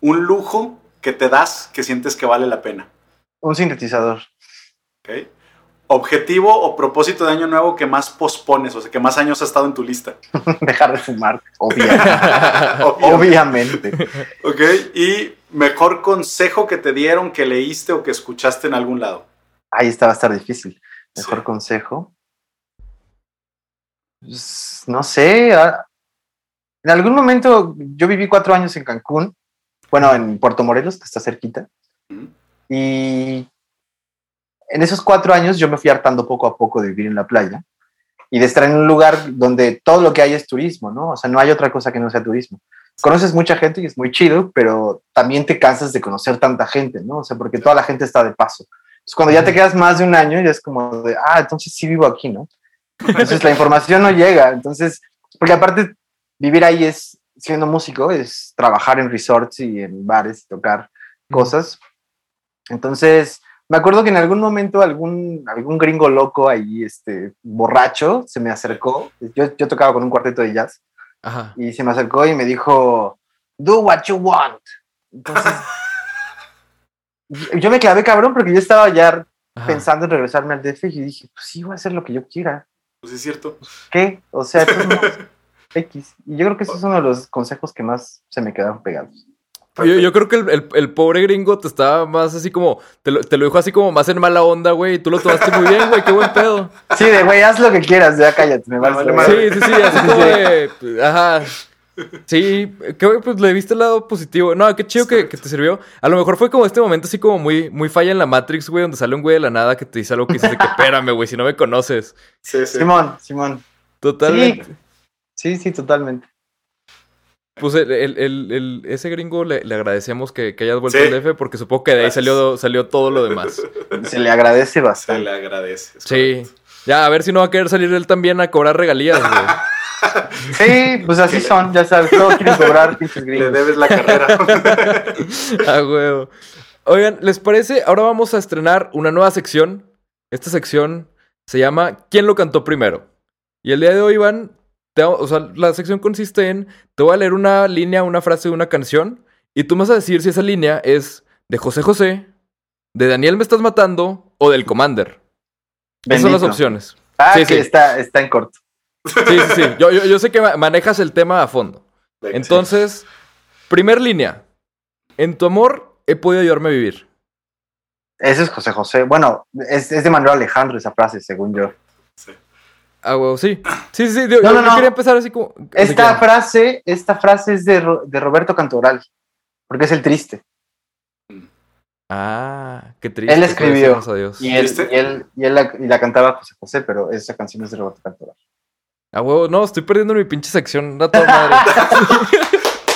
Un lujo que te das que sientes que vale la pena. Un sintetizador. Ok. Objetivo o propósito de año nuevo que más pospones, o sea, que más años ha estado en tu lista. Dejar de fumar, obviamente. Obviamente. Ok. Y mejor consejo que te dieron, que leíste o que escuchaste en algún lado. Ahí está, va a estar difícil. Mejor Sí. consejo. Pues, no sé. ah, En algún momento yo viví cuatro años en Cancún. Bueno, en Puerto Morelos, que está cerquita. Y en esos cuatro años yo me fui hartando poco a poco de vivir en la playa y de estar en un lugar donde todo lo que hay es turismo, ¿no? O sea, no hay otra cosa que no sea turismo. Conoces mucha gente y es muy chido, pero también te cansas de conocer tanta gente, ¿no? O sea, porque toda la gente está de paso. Entonces, cuando ya te quedas más de un año, ya es como de, ah, entonces sí vivo aquí, ¿no? Entonces la información no llega. Entonces, porque aparte, vivir ahí es, siendo músico, es trabajar en resorts y en bares, tocar cosas. Entonces, me acuerdo que en algún momento algún, algún gringo loco ahí, este, borracho, se me acercó. Yo, yo tocaba con un cuarteto de jazz Ajá. y se me acercó y me dijo, do what you want. Entonces, yo- me clavé cabrón porque yo estaba ya Ajá. pensando en regresarme al DF y dije, pues sí, voy a hacer lo que yo quiera. Pues es cierto. ¿Qué? O sea, X. Y yo creo que ese es uno de los consejos que más se me quedaron pegados. Yo, yo creo que el, el- el pobre gringo te estaba más así como. Te lo, te lo dijo así como más en mala onda, güey. Y tú lo tomaste muy bien, güey. Qué buen pedo. Sí, de güey, haz lo que quieras, ya cállate, me vale madre. Sí, sí, sí. Así como de. Ajá. Sí, que güey, pues le viste el lado positivo. No, qué chido que, que te sirvió. A lo mejor fue como este momento así como muy, muy falla en la Matrix, güey, donde sale un güey de la nada que te dice algo que dices de que espérame, güey, si no me conoces. Sí, sí. Simón, Simón. Totalmente. Sí, sí, totalmente. Pues el, el- el- el- ese gringo le, le agradecemos que, que hayas vuelto Sí. al DF porque supongo que de ahí Gracias. salió, salió todo lo demás. Se le agradece Se bastante. le agradece. Sí. correcto. Ya, a ver si no va a querer salir él también a cobrar regalías, güey. Sí, pues así son, ya sabes, todos quieren cobrar pinches Le debes la carrera. Ah, huevo. Oigan, ¿les parece? Ahora vamos a estrenar una nueva sección. Esta sección se llama ¿Quién lo cantó primero? Y el día de hoy, Iván, te- o sea, la sección consiste en, te voy a leer una línea, una frase de una canción, y tú me vas a decir si esa línea es de José José, de Daniel me estás matando o del Commander. Esas son las opciones. Ah, Sí, que sí. Está, está en corto. Sí, sí, sí. Yo, yo, yo sé que ma- manejas el tema a fondo. Entonces, primer línea. En tu amor he podido ayudarme a vivir. Ese es José José. Bueno, es, es de Manuel Alejandro esa frase, según yo. sí. Ah, huevo, sí. Sí, sí, sí. Yo, No, no, yo no. quería empezar así como. así Esta que- frase, esta frase es de, de Roberto Cantoral, porque es el triste. Ah, qué triste. Él escribió. Y él, y él, y él la, y la cantaba José José, pero esa canción es de Roberto Cantoral. Ah, huevo, no, estoy perdiendo mi pinche sección. A toda madre.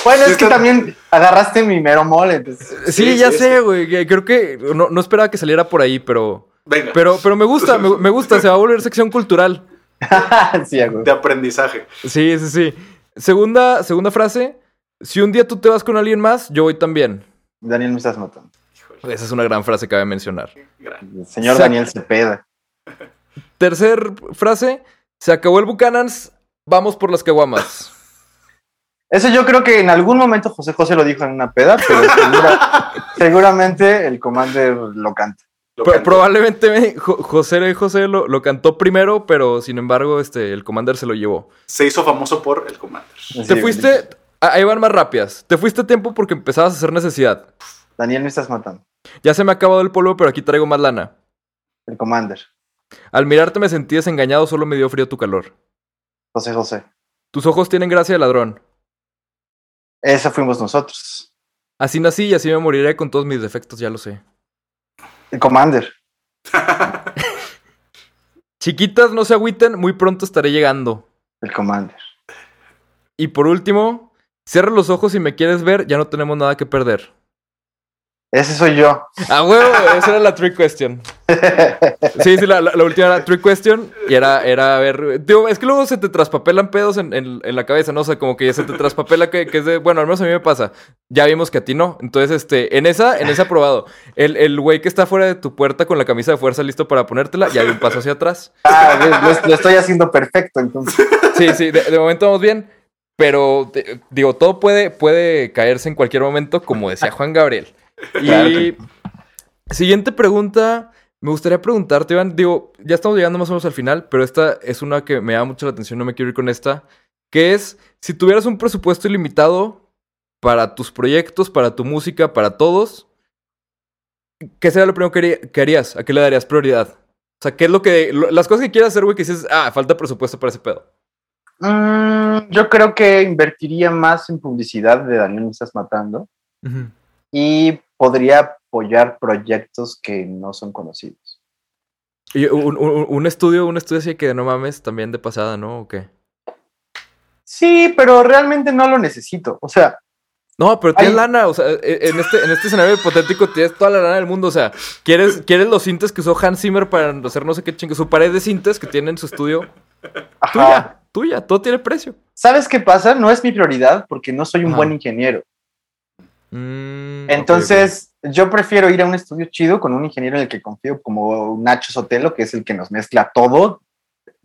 Bueno, Sí, es que está- también agarraste mi mero mole. entonces- sí, Sí, ya sí, sé, güey. Creo que no, no esperaba que saliera por ahí, pero. Venga. Pero, pero me gusta, me, me gusta. Se va a volver sección cultural. sí. De aprendizaje. Sí, sí, sí. Segunda, segunda frase. Si un día tú te vas con alguien más, yo voy también. Daniel me estás matando. Híjole, Esa es una gran frase que cabe mencionar. gran. El señor Exacto. Daniel Cepeda. Tercer frase. Se acabó el Buchanan's. Vamos por las caguamas. Eso yo creo que en algún momento José José lo dijo en una peda, pero segura- seguramente el Commander lo canta. Cantó. probablemente Jo- José José lo, lo cantó primero, pero sin embargo, este, el Commander se lo llevó. Se hizo famoso por el Commander. Te fuiste, Ah, Ahí van más rápidas. Te fuiste a tiempo porque empezabas a hacer necesidad. Daniel, me estás matando. Ya se me ha acabado el polvo, pero aquí traigo más lana. El Commander. Al mirarte me sentí desengañado, solo me dio frío tu calor. José José. Tus ojos tienen gracia de ladrón. Ese fuimos nosotros. Así nací y así me moriré con todos mis defectos, ya lo sé. El Commander. Chiquitas, no se agüiten, muy pronto estaré llegando. El Commander. Y por último, cierra los ojos si me quieres ver, ya no tenemos nada que perder. Ese soy yo. Ah, huevo, esa era la trick question. Sí, sí, la, la- la última era trick question y era, era a ver, digo, es que luego se te traspapelan pedos en, en- en la cabeza, ¿no? O sea, como que ya se te traspapela que, que es de, bueno, al menos a mí me pasa. Ya vimos que a ti no. Entonces, este, en esa, en esa aprobado. El, el güey que está fuera de tu puerta con la camisa de fuerza listo para ponértela, ya hay un paso hacia atrás. Ah, lo, estoy haciendo perfecto, entonces. Sí, sí, de, de momento vamos bien. Pero, te- digo, todo puede, puede caerse en cualquier momento, como decía Juan Gabriel. Claro Y siguiente pregunta. Me gustaría preguntarte, Iván, digo, ya estamos llegando más o menos al final, pero esta es una que me llama mucho la atención, no me quiero ir con esta, que es, si tuvieras un presupuesto ilimitado para tus proyectos, para tu música, para todos, ¿qué sería lo primero que, haría- que harías? ¿A qué le darías prioridad? O sea, ¿qué es lo que, lo- las cosas que quieras hacer, güey, que dices, ah, falta presupuesto para ese pedo? Mm, yo creo que invertiría más en publicidad de Daniel Me Estás Matando y podría apoyar proyectos que no son conocidos. Y un, un- un estudio, un estudio así que no mames, también de pasada, ¿no? ¿O qué? Sí, pero realmente no lo necesito. O sea, No, pero tienes lana, o sea, e- en este, en este escenario hipotético tienes toda la lana del mundo, o sea, ¿quieres, quieres los cintes que usó Hans Zimmer para hacer no sé qué chingo, su pared de cintes que tiene en su estudio, ajá. tuya, tuya, todo tiene precio. ¿Sabes qué pasa? No es mi prioridad porque no soy un Ajá. buen ingeniero. Mm, Entonces, yo prefiero ir a un estudio chido con un ingeniero en el que confío, como Nacho Sotelo, que es el que nos mezcla todo.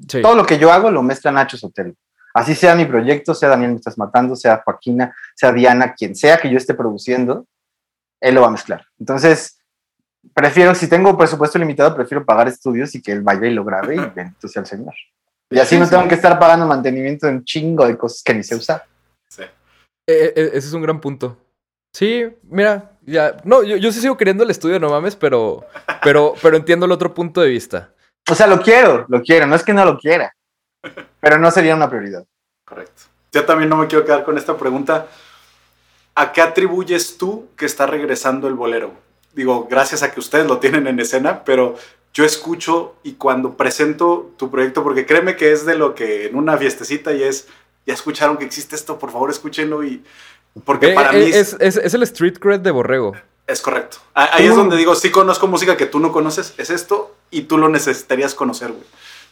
Sí. Todo lo que yo hago lo mezcla Nacho Sotelo. Así sea mi proyecto, sea Daniel Me Estás Matando, sea Joaquina, sea Diana, quien sea que yo esté produciendo, él lo va a mezclar. Entonces, prefiero, si tengo presupuesto limitado, prefiero pagar estudios y que él vaya y lo grabe y bendito sea el Señor. Y así no tengo que estar pagando mantenimiento de un chingo de cosas que ni sé usar. Sí. Eh, eh, ese es un gran punto. Sí, mira, ya, no, yo, yo sí sigo queriendo el estudio, no mames, pero, pero, pero entiendo el otro punto de vista. O sea, lo quiero, lo quiero, no es que no lo quiera, pero no sería una prioridad. Correcto. Yo también no me quiero quedar con esta pregunta. ¿A qué atribuyes tú que está regresando el bolero? Digo, gracias a que ustedes lo tienen en escena, pero yo escucho y cuando presento tu proyecto, porque créeme que es de lo que en una fiestecita y es, ya escucharon que existe esto, por favor escúchenlo y porque Eh, para eh, mí es, es- es el street cred de Borrego. es correcto. Ah, Ahí es donde digo, sí conozco música que tú no conoces, es esto y tú lo necesitarías conocer, güey.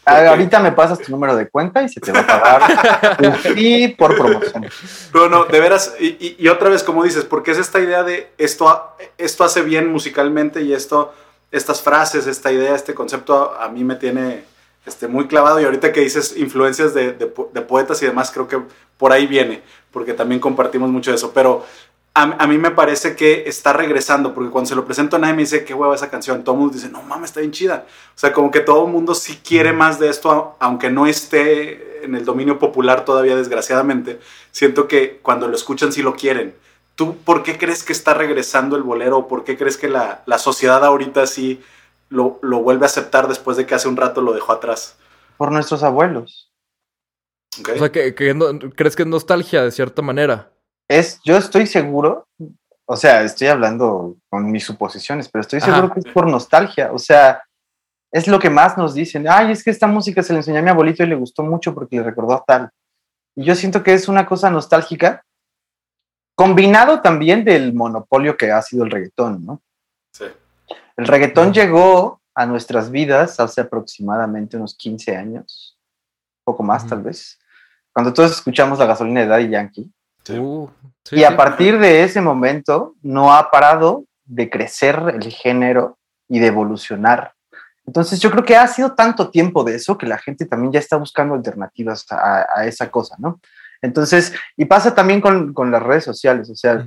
Ah, Porque- Ahorita me pasas tu número de cuenta y se te va a pagar y por promoción. No, no, de veras, y, y- y otra vez, como dices, porque es esta idea de esto, esto hace bien musicalmente y esto, estas frases, esta idea, este concepto a, a mí me tiene este, muy clavado y ahorita que dices influencias de, de de poetas y demás, creo que por ahí viene, porque también compartimos mucho de eso, pero a, a mí me parece que está regresando, porque cuando se lo presento a nadie me dice, qué hueva esa canción, todo el mundo dice, no mames, está bien chida. O sea, como que todo el mundo sí quiere más de esto, aunque no esté en el dominio popular todavía, desgraciadamente. Siento que cuando lo escuchan sí lo quieren. ¿Tú por qué crees que está regresando el bolero? ¿O ¿Por qué crees que la, la sociedad ahorita sí lo, lo vuelve a aceptar después de que hace un rato lo dejó atrás? Por nuestros abuelos. O sea, que, que no- crees que es nostalgia de cierta manera. Es, yo estoy seguro, o sea, estoy hablando con mis suposiciones, pero estoy Ajá. seguro que es por nostalgia. O sea, es lo que más nos dicen. Ay, es que esta música se le enseñó a mi abuelito y le gustó mucho porque le recordó a tal. Y yo siento que es una cosa nostálgica, combinado también del monopolio que ha sido el reggaetón, ¿no? Sí. El reggaetón llegó a nuestras vidas hace aproximadamente unos 15 años, poco más tal vez, cuando todos escuchamos la gasolina de Daddy Yankee. Sí. Uh, sí, y a sí. partir de ese momento no ha parado de crecer el género y de evolucionar. Entonces yo creo que ha sido tanto tiempo de eso que la gente también ya está buscando alternativas a, a esa cosa, ¿no? Entonces, y pasa también con, con las redes sociales, o sea.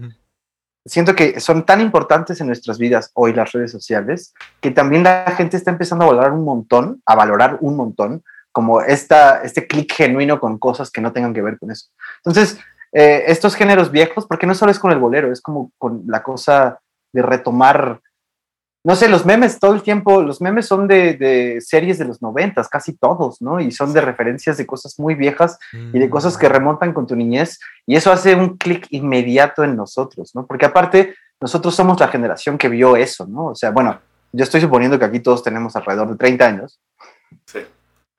Siento que son tan importantes en nuestras vidas hoy las redes sociales que también la gente está empezando a valorar un montón, a valorar un montón, como esta, este clic genuino con cosas que no tengan que ver con eso. Entonces, eh, estos géneros viejos, porque no solo es con el bolero, es como con la cosa de retomar, no sé, los memes todo el tiempo, los memes son de, de series de los noventas, casi todos, ¿no? Y son de referencias de cosas muy viejas y de cosas que remontan con tu niñez, y eso hace un clic inmediato en nosotros, ¿no? Porque aparte, nosotros somos la generación que vio eso, ¿no? O sea, bueno, yo estoy suponiendo que aquí todos tenemos alrededor de 30 años, Sí.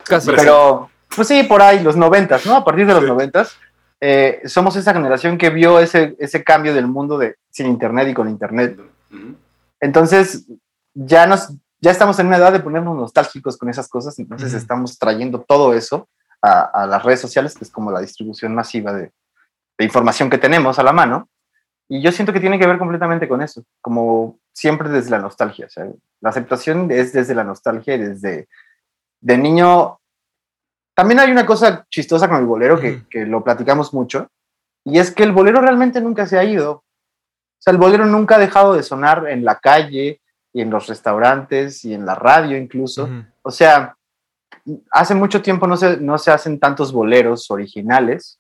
Casi. pero, pues sí, por ahí, los noventas, ¿no? A partir de los Sí. noventas, eh, somos esa generación que vio ese, ese cambio del mundo de sin internet y con internet. Ujú. Entonces, ya nos, ya estamos en una edad de ponernos nostálgicos con esas cosas, entonces estamos trayendo todo eso a, a las redes sociales, que es como la distribución masiva de, de información que tenemos a la mano. Y yo siento que tiene que ver completamente con eso, como siempre desde la nostalgia. O sea, la aceptación es desde la nostalgia y desde de niño. También hay una cosa chistosa con el bolero que, que lo platicamos mucho, y es que el bolero realmente nunca se ha ido. Sea, el bolero nunca ha dejado de sonar en la calle y en los restaurantes y en la radio incluso. O sea, hace mucho tiempo no se, no se hacen tantos boleros originales,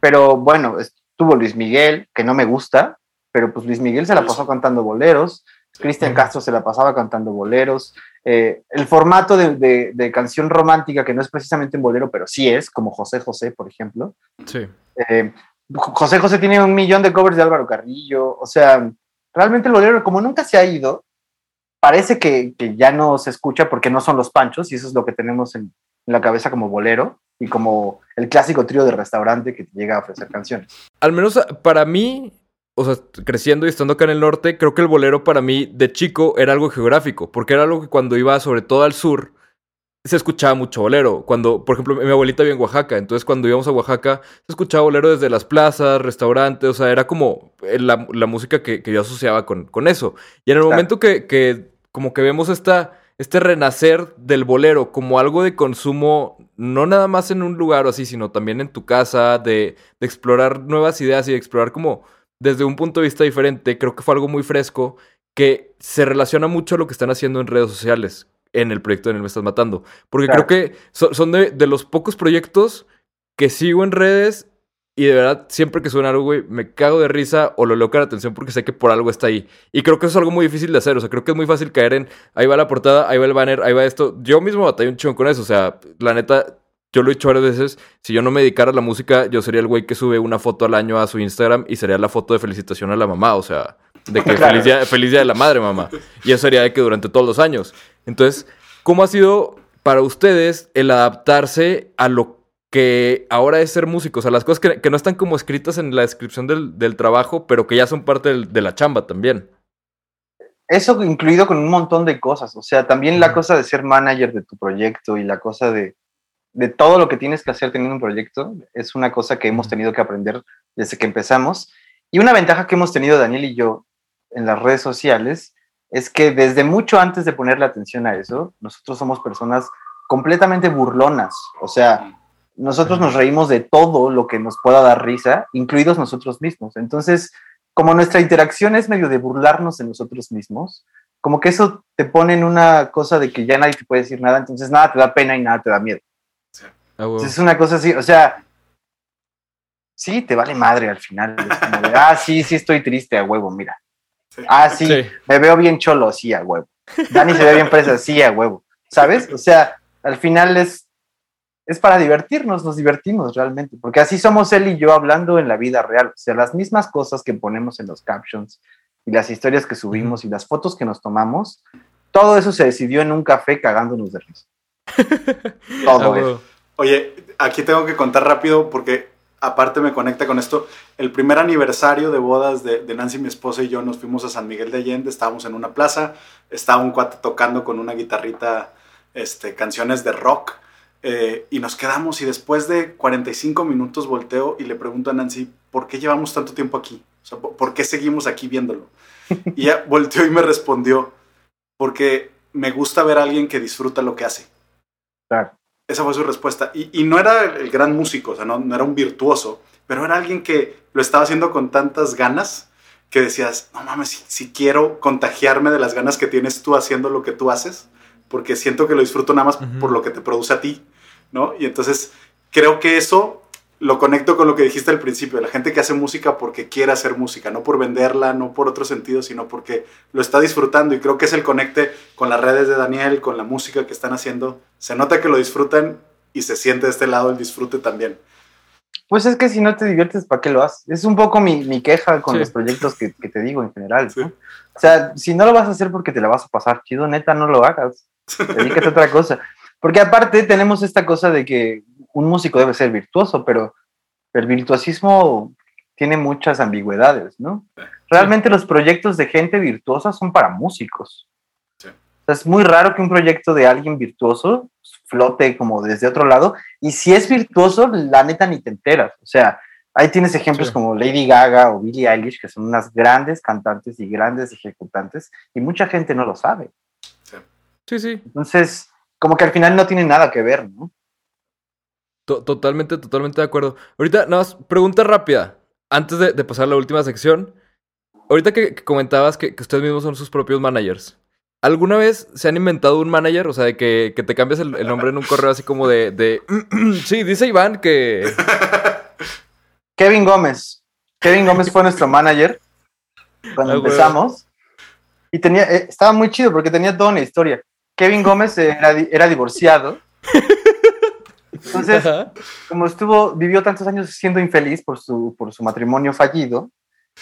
pero bueno, estuvo Luis Miguel, que no me gusta, pero pues Luis Miguel se la pasó cantando boleros, Cristian. Castro se la pasaba cantando boleros, eh, el formato de, de- de canción romántica, que no es precisamente un bolero, pero sí es, como José José, por ejemplo. Sí. Eh, José José tiene un millón de covers de Álvaro Carrillo, o sea, realmente el bolero, como nunca se ha ido, parece que, que ya no se escucha porque no son los panchos, y eso es lo que tenemos en, la cabeza como bolero y como el clásico trío de restaurante que llega a ofrecer canciones. Al menos para mí, o sea, creciendo y estando acá en el norte, creo que el bolero para mí de chico era algo geográfico, porque era algo que cuando iba sobre todo al sur se escuchaba mucho bolero. Cuando, por ejemplo, mi abuelita vive en Oaxaca, entonces cuando íbamos a Oaxaca se escuchaba bolero desde las plazas, restaurantes, o sea, era como eh, la, la música que, que yo asociaba con, con eso. Y en el Claro. momento que, que como que vemos esta, este renacer del bolero como algo de consumo, no nada más en un lugar o así, sino también en tu casa, de, de explorar nuevas ideas y de explorar como desde un punto de vista diferente, creo que fue algo muy fresco que se relaciona mucho a lo que están haciendo en redes sociales en el proyecto en el Me Estás Matando. Porque Claro. creo que so- son de, de los pocos proyectos que sigo en redes y de verdad siempre que suena algo, güey, me cago de risa o lo leo con atención porque sé que por algo está ahí. Y creo que eso es algo muy difícil de hacer. O sea, creo que es muy fácil caer en ahí va la portada, ahí va el banner, ahí va esto. Yo mismo batallé un chingón con eso. O sea, la neta, yo lo he dicho varias veces. Si yo no me dedicara a la música, yo sería el güey que sube una foto al año a su Instagram y sería la foto de felicitación a la mamá. O sea, de que Claro. feliz, día, feliz día de la madre, mamá. Y eso sería de que durante todos los años. Entonces, ¿cómo ha sido para ustedes el adaptarse a lo que ahora es ser músicos? A las cosas que, que no están como escritas en la descripción del, del trabajo, pero que ya son parte del- de la chamba también. Eso incluido con un montón de cosas, o sea, también la cosa de ser manager de tu proyecto y la cosa de, de todo lo que tienes que hacer teniendo un proyecto es una cosa que hemos tenido que aprender desde que empezamos. Y una ventaja que hemos tenido Daniel y yo en las redes sociales es que desde mucho antes de ponerle atención a eso, nosotros somos personas completamente burlonas, o sea, nosotros nos reímos de todo lo que nos pueda dar risa, incluidos nosotros mismos. Entonces, como nuestra interacción es medio de burlarnos de nosotros mismos, como que eso te pone en una cosa de que ya nadie te puede decir nada, entonces nada te da pena y nada te da miedo. Ah. Es una cosa así, o sea, sí, te vale madre al final. Es como de, ah, sí, sí estoy triste a huevo, mira. Sí. Ah, sí, Sí. me veo bien cholo, sí, a huevo. Dani se ve bien presa, sí, a huevo. ¿Sabes? O sea, al final es, es para divertirnos, nos divertimos realmente, porque así somos él y yo hablando en la vida real. O sea, las mismas cosas que ponemos en los captions y las historias que subimos y las fotos que nos tomamos, todo eso se decidió en un café cagándonos de risa. Todo eso. Oye, aquí tengo que contar rápido porque aparte me conecta con esto. El primer aniversario de bodas de, de Nancy, mi esposa y yo nos fuimos a San Miguel de Allende, estábamos en una plaza, estaba un cuate tocando con una guitarrita este, canciones de rock eh, y nos quedamos y después de 45 minutos volteo y le pregunto a Nancy, ¿por qué llevamos tanto tiempo aquí? O sea, ¿por por qué seguimos aquí viéndolo? Y ella volteó y me respondió, porque me gusta ver a alguien que disfruta lo que hace. Claro. Esa fue su respuesta. Y, y no era el gran músico, o sea, no, no era un virtuoso, pero era alguien que lo estaba haciendo con tantas ganas que decías, no mames, si, si quiero contagiarme de las ganas que tienes tú haciendo lo que tú haces, porque siento que lo disfruto nada más por lo que te produce a ti, ¿no? Y entonces creo que eso lo conecto con lo que dijiste al principio, la gente que hace música porque quiere hacer música, no por venderla, no por otro sentido, sino porque lo está disfrutando y creo que es el conecte con las redes de Daniel, con la música que están haciendo. Se nota que lo disfrutan y se siente de este lado el disfrute también. Pues es que si no te diviertes, ¿para qué lo haces? Es un poco mi, mi queja con Sí. los proyectos que, que te digo en general. O sea, si no lo vas a hacer porque te la vas a pasar chido, neta, no lo hagas. Dedícate a otra cosa. Porque aparte tenemos esta cosa de que un músico debe ser virtuoso, pero el virtuosismo tiene muchas ambigüedades, ¿no? Realmente los proyectos de gente virtuosa son para músicos. Sí. O sea, es muy raro que un proyecto de alguien virtuoso flote como desde otro lado. Y si es virtuoso, la neta ni te enteras. O sea, ahí tienes ejemplos Sí. como Lady Gaga o Billie Eilish, que son unas grandes cantantes y grandes ejecutantes, y mucha gente no lo sabe. Sí, sí. Entonces, como que al final no tiene nada que ver, ¿no? To- totalmente, totalmente de acuerdo. Ahorita, nada más, pregunta rápida. Antes de, de pasar a la última sección. Ahorita que, que comentabas que, que ustedes mismos son sus propios managers. ¿Alguna vez se han inventado un manager? O sea, de que, que te cambias el, el nombre en un correo así como de... de sí, dice Iván que... Kevin Gómez. Kevin Gómez fue nuestro manager cuando Ah, empezamos. Y tenía, eh, estaba muy chido porque tenía toda una historia. Kevin Gómez era, era divorciado. Entonces, Ajá. como estuvo, vivió tantos años siendo infeliz por su, por su matrimonio fallido,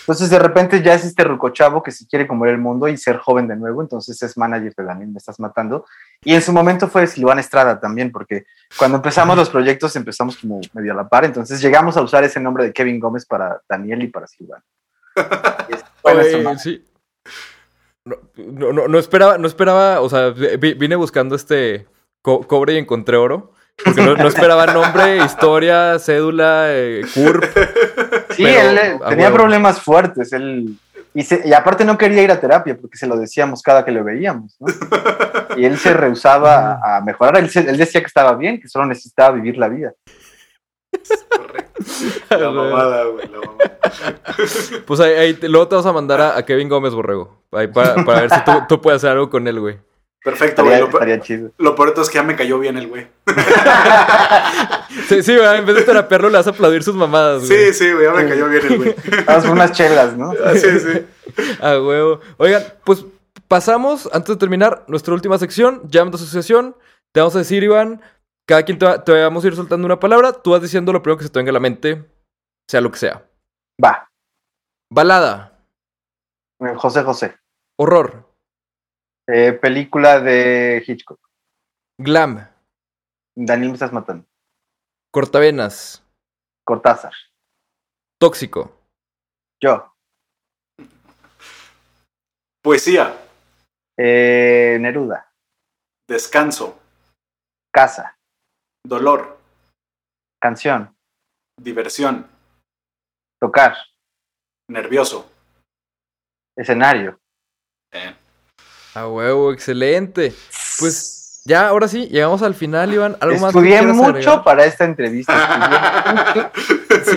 entonces de repente ya es este rucochavo que se quiere comer el mundo y ser joven de nuevo, entonces es manager de Daniel, me estás matando. Y en su momento fue Silvana Estrada también, porque cuando empezamos los proyectos empezamos como medio a la par, entonces llegamos a usar ese nombre de Kevin Gómez para Daniel y para Oye, manager. sí. No, no, no, no esperaba, no esperaba, o sea, vi- vine buscando este co- cobre y encontré oro. Porque no, no esperaba nombre, historia, cédula, eh, CURP. Sí, Pero, él eh, tenía huevo. problemas fuertes. Él, y, se- y aparte no quería ir a terapia porque se lo decíamos cada que lo veíamos. ¿no? Y él se rehusaba a, a mejorar. Él, decía que estaba bien, que solo necesitaba vivir la vida. Correcto. La mamada, güey, la mamada. Pues ahí, luego te vas a mandar a, a Kevin Gómez Borrego. Ahí para, para ver si tú, tú puedes hacer algo con él, güey. Perfecto, güey. Estaría, Lo, lo peor de todo es que ya me cayó bien el güey. Sí, sí, ¿verdad? en vez de terapearlo le vas a aplaudir sus mamadas, güey. Sí, sí, güey, ya me cayó bien el güey. Vamos por unas chelas, ¿no? Ah, Sí, sí. A huevo. Oigan, pues pasamos, antes de terminar, nuestra última sección, Jam de Asociación. Te vamos a decir, Iván, cada quien te, va- te vamos a ir soltando una palabra. Tú vas diciendo lo primero que se te venga a la mente, sea lo que sea. Va. Balada, José José. horror, Eh, película de Hitchcock. glam, Daniel me estás matando. cortavenas, Cortázar. tóxico, Yo. Poesía, Eh, Neruda. descanso, Casa. dolor, Canción. diversión, Tocar. nervioso. Escenario. Eh, a huevo, excelente. Pues ya, ahora sí, llegamos al final, Iván. ¿Algo más que Estudié mucho agregar? para esta entrevista. Estudié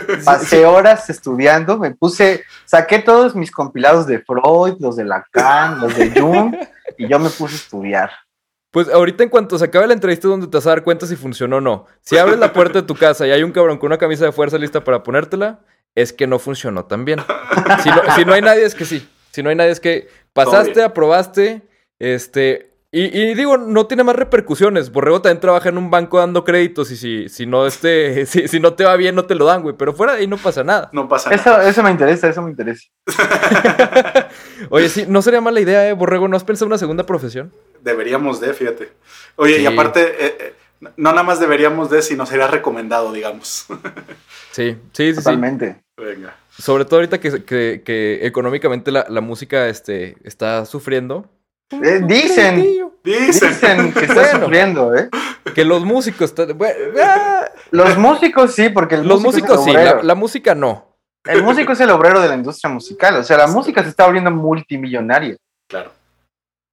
mucho. Pasé horas estudiando, me puse, saqué todos mis compilados de Freud, los de Lacan, los de Jung, y yo me puse a estudiar. Pues ahorita en cuanto se acabe la entrevista es donde te vas a dar cuenta si funcionó o no. Si abres la puerta de tu casa y hay un cabrón con una camisa de fuerza lista para ponértela, es que no funcionó tan bien. Si no, si no hay nadie es que sí. Si no hay nadie es que pasaste, aprobaste, este... Y, y digo, no tiene más repercusiones. Borrego también trabaja en un banco dando créditos y si, si no este, si, si no te va bien no te lo dan, güey. Pero fuera de ahí no pasa nada. no pasa nada. Eso, eso me interesa, eso me interesa. Oye, sí, no sería mala idea, eh, Borrego. ¿No has pensado en una segunda profesión? Deberíamos de, fíjate. Oye, Sí. y aparte, eh, eh, no nada más deberíamos de, sino sería recomendado, digamos. Sí, sí, sí, sí. Totalmente. Venga. Sobre todo ahorita que, que, que económicamente la, la música este, está sufriendo. Eh, dicen, Dicen. dicen que está Bueno. sufriendo, ¿eh? Que los músicos... están- bueno, ah, Los músicos sí, porque el los músico es músicos el sí, la, música no. El músico es el obrero de la industria musical. O sea, la música se está volviendo multimillonaria. Claro.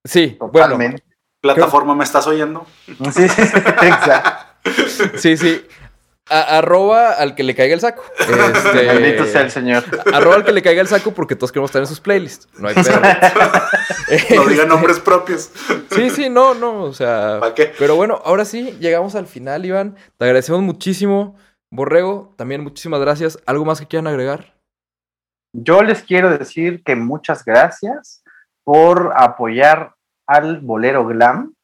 Sí, bueno, Totalmente. Plataforma, ¿me estás oyendo? Sí, sí, exacto. sí, sí. A- arroba al que le caiga el saco. Este, Bendito sea el Señor. Arroba al que le caiga el saco porque todos queremos estar en sus playlists. No hay pedo. No digan Este, nombres propios. Sí, sí, no, no, o sea... ¿Para qué? Pero bueno, ahora sí, llegamos al final, Iván. Te agradecemos muchísimo. Borrego, también muchísimas gracias. ¿Algo más que quieran agregar? Yo les quiero decir que muchas gracias por apoyar al bolero glam,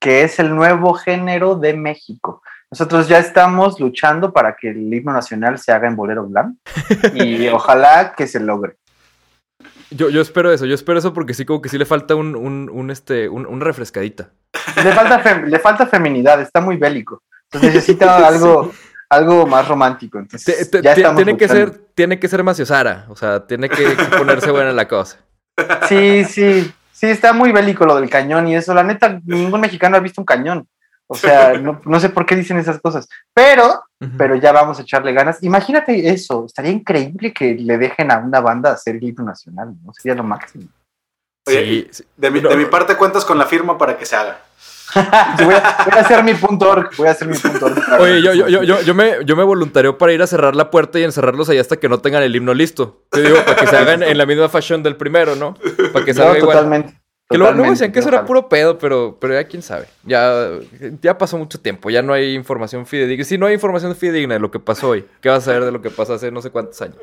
que es el nuevo género de México. Nosotros ya estamos luchando para que el himno nacional se haga en bolero glam y ojalá que se logre. Yo, yo espero eso, yo espero eso porque sí, como que sí le falta un, un, un, este, un- refrescadita. Le falta, fem- le falta feminidad, está muy bélico. Entonces necesita algo, algo más romántico. Entonces, Te- te- ya tiene que ser, tiene que ser maciosara, o sea, tiene que ponerse buena la cosa. Sí, sí, sí, está muy bélico lo del cañón y eso. La neta, ningún mexicano ha visto un cañón. O sea, no, no sé por qué dicen esas cosas. Pero, pero ya vamos a echarle ganas. Imagínate eso, estaría increíble que le dejen a una banda hacer el himno nacional, ¿no? Sería lo máximo. Oye, Sí, sí. De mi, No, de mi parte cuentas con la firma para que se haga. Voy a, voy a hacer mi punto org, voy a hacer mi punto org. Oye, yo, yo, yo, yo, me, yo me voluntario para ir a cerrar la puerta y encerrarlos ahí hasta que no tengan el himno listo. Te digo, para que se hagan en la misma fashion del primero, ¿no? Para que No, salga igual. totalmente. Que luego, luego decían que eso era puro pedo, pero, pero ya quién sabe. Ya, ya pasó mucho tiempo, ya no hay información fidedigna. Si no hay información fidedigna de lo que pasó hoy, ¿qué vas a saber de lo que pasó hace no sé cuántos años?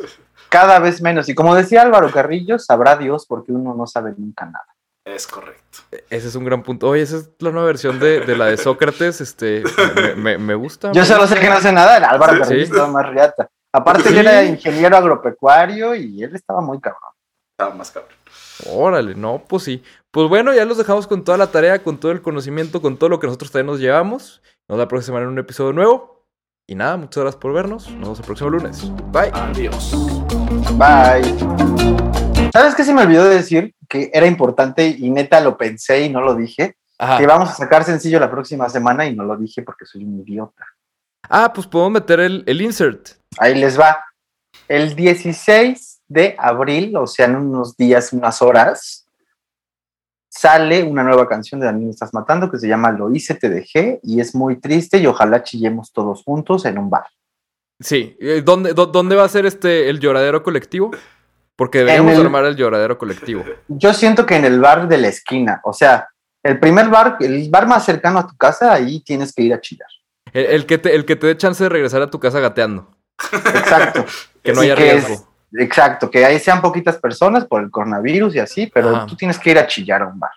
Cada vez menos. Y como decía Álvaro Carrillo, sabrá Dios porque uno no sabe nunca nada. Es correcto. Ese es un gran punto. Oye, esa es la nueva versión de, de la de Sócrates. Este, me, me- me gusta. Yo solo sé que no sé nada, el Álvaro Carrillo sí. estaba más riata. Aparte, Sí. él era ingeniero agropecuario y él estaba muy cabrón. Estaba más cabrón. Órale, no, pues sí. Pues bueno, ya los dejamos con toda la tarea, con todo el conocimiento, con todo lo que nosotros también nos llevamos. Nos vemos la próxima semana en un episodio nuevo. Y nada, muchas gracias por vernos. Nos vemos el próximo lunes. Bye. Adiós. Bye. ¿Sabes qué se me olvidó de decir? Que era importante y neta lo pensé y no lo dije. Ajá. Que vamos a sacar sencillo la próxima semana y no lo dije porque soy un idiota. Ah, pues podemos meter el, el insert. Ahí les va. El 16 de abril, o sea, en unos días, unas horas, sale una nueva canción de Daniel Me Estás Matando que se llama Lo hice, te dejé y es muy triste y ojalá chillemos todos juntos en un bar. Sí. Eh, ¿Dónde, dó- dónde va a ser este el lloradero colectivo? Porque deberíamos el- armar el lloradero colectivo. Yo siento que en el bar de la esquina, o sea, el primer bar, el bar más cercano a tu casa, ahí tienes que ir a chillar. El, el que te, el que te dé chance de regresar a tu casa gateando. Exacto. Que no haya riesgo. Exacto, que ahí sean poquitas personas por el coronavirus y así, pero tú tienes que ir a chillar a un bar.